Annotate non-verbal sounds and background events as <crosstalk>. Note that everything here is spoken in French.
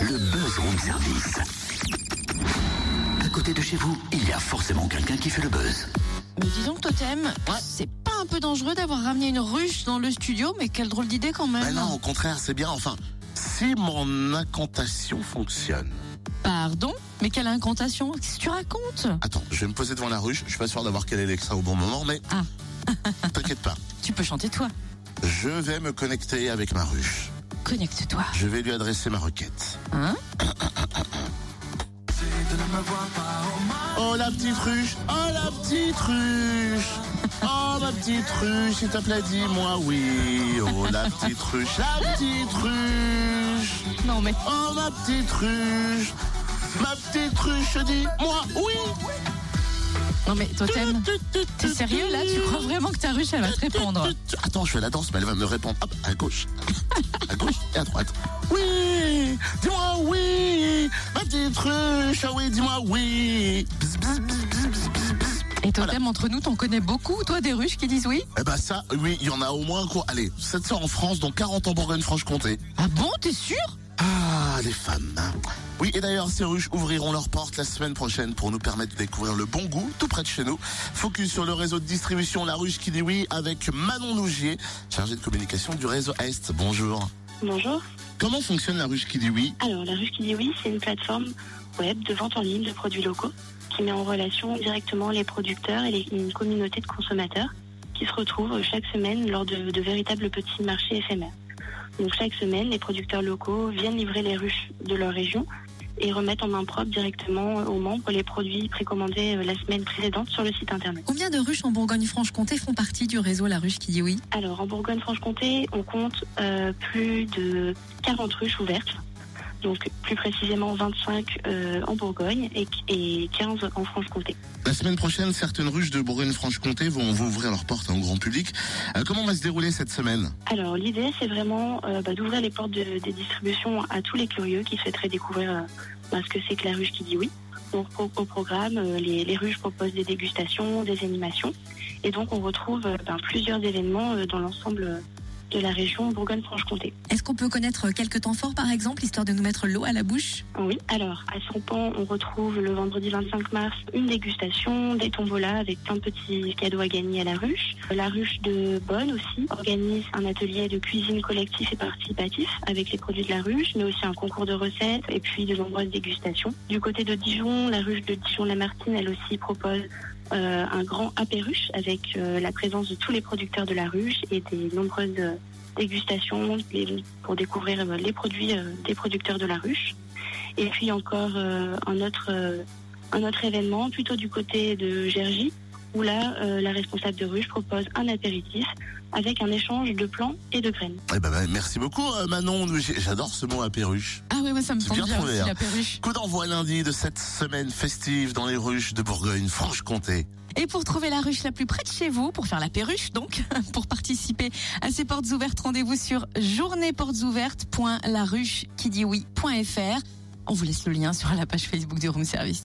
le buzz room service. À côté de chez vous, il y a forcément quelqu'un qui fait le buzz. Mais dis donc, Totem, c'est pas un peu dangereux d'avoir ramené une ruche dans le studio, mais quelle drôle d'idée quand même. Mais non, au contraire, c'est bien. Enfin, si mon incantation fonctionne. Pardon? Mais quelle incantation? Qu'est-ce que tu racontes? Attends, je vais me poser devant la ruche. Je suis pas sûr d'avoir quel est l'extra au bon moment, mais Ah. <laughs> t'inquiète pas. Tu peux chanter toi. Je vais me connecter avec ma ruche. Connecte-toi. Je vais lui adresser ma requête. Hein Oh la petite ruche, oh la petite ruche, oh ma petite ruche, s'il te plaît dis-moi oui. Oh la petite ruche, la petite ruche, Non mais... oh ma petite ruche, ma petite ruche, dis-moi oui. Non mais Totem, t'es sérieux là? Tu crois vraiment que ta ruche elle va te répondre? Attends, je fais la danse, mais elle va me répondre. Hop, à gauche, à gauche et à droite. Oui, dis-moi oui, ma petite ruche, ah oui, dis-moi oui. Bzz, bzz, bzz, bzz, bzz, bzz, bzz. Et Totem, entre nous, t'en connais beaucoup, toi, des ruches qui disent oui? Eh ben ça, oui, il y en a au moins quoi Allez, 700 en France, dont 40 en Bourgogne-Franche-Comté. Ah bon, t'es sûr? Ah, les femmes. Oui, et d'ailleurs, ces ruches ouvriront leurs portes la semaine prochaine pour nous permettre de découvrir le bon goût tout près de chez nous. Focus sur le réseau de distribution La Ruche qui dit oui avec Manon Nougier, chargée de communication du réseau Est. Bonjour. Bonjour. Comment fonctionne La Ruche qui dit oui? Alors, la ruche qui dit oui, c'est une plateforme web de vente en ligne de produits locaux qui met en relation directement les producteurs et les- une communauté de consommateurs qui se retrouvent chaque semaine lors de, de véritables petits marchés éphémères. Donc, chaque semaine, les producteurs locaux viennent livrer les ruches de leur région et remettent en main propre directement aux membres les produits précommandés euh, la semaine précédente sur le site internet. Combien de ruches en Bourgogne-Franche-Comté font partie du réseau La Ruche qui dit oui? Alors, en Bourgogne-Franche-Comté, on compte euh, plus de 40 ruches ouvertes. Donc, plus précisément 25 euh, en Bourgogne et, et 15 en Franche-Comté. La semaine prochaine, certaines ruches de Bourgogne-Franche-Comté vont, vont ouvrir leurs portes au grand public. Euh, comment va se dérouler cette semaine? Alors, l'idée, c'est vraiment euh, bah, d'ouvrir les portes de- des distributions à tous les curieux qui souhaiteraient découvrir bah, ce que c'est que la ruche qui dit oui. Donc, au, au programme, les, les ruches proposent des dégustations, des animations. Et donc, on retrouve ben, plusieurs événements dans l'ensemble de la région Bourgogne-Franche-Comté. Est-ce qu'on peut connaître quelques temps forts, par exemple, histoire de nous mettre l'eau à la bouche? Oui, alors à Sampan, on retrouve le vendredi 25 mars une dégustation, des tombolas avec plein de petits cadeaux à gagner à la ruche. La ruche de Bonne aussi organise un atelier de cuisine collectif et participatif avec les produits de la ruche, mais aussi un concours de recettes et puis de nombreuses dégustations. Du côté de Dijon, la ruche de Dijon-Lamartine, elle aussi propose euh, un grand apéruche avec euh, la présence de tous les producteurs de la ruche et des nombreuses euh, dégustations pour découvrir les produits des producteurs de la ruche. Et puis encore un autre un autre événement plutôt du côté de Gergy où là euh, la responsable de ruche propose un apéritif avec un échange de plants et de graines. Eh ben, ben, merci beaucoup euh, Manon. J'adore ce mot apéruche. Ah ouais, moi ça me tente bien bien, trouvé, aussi, hein. Coup d'envoi lundi de cette semaine festive dans les ruches de Bourgogne-Franche-Comté. Et pour trouver la ruche la plus près de chez vous, pour faire la perruche donc, <laughs> pour participer à ces portes ouvertes, rendez-vous sur journéeportesouvertes.laruche qui dit oui.fr. On vous laisse le lien sur la page Facebook du Room Service.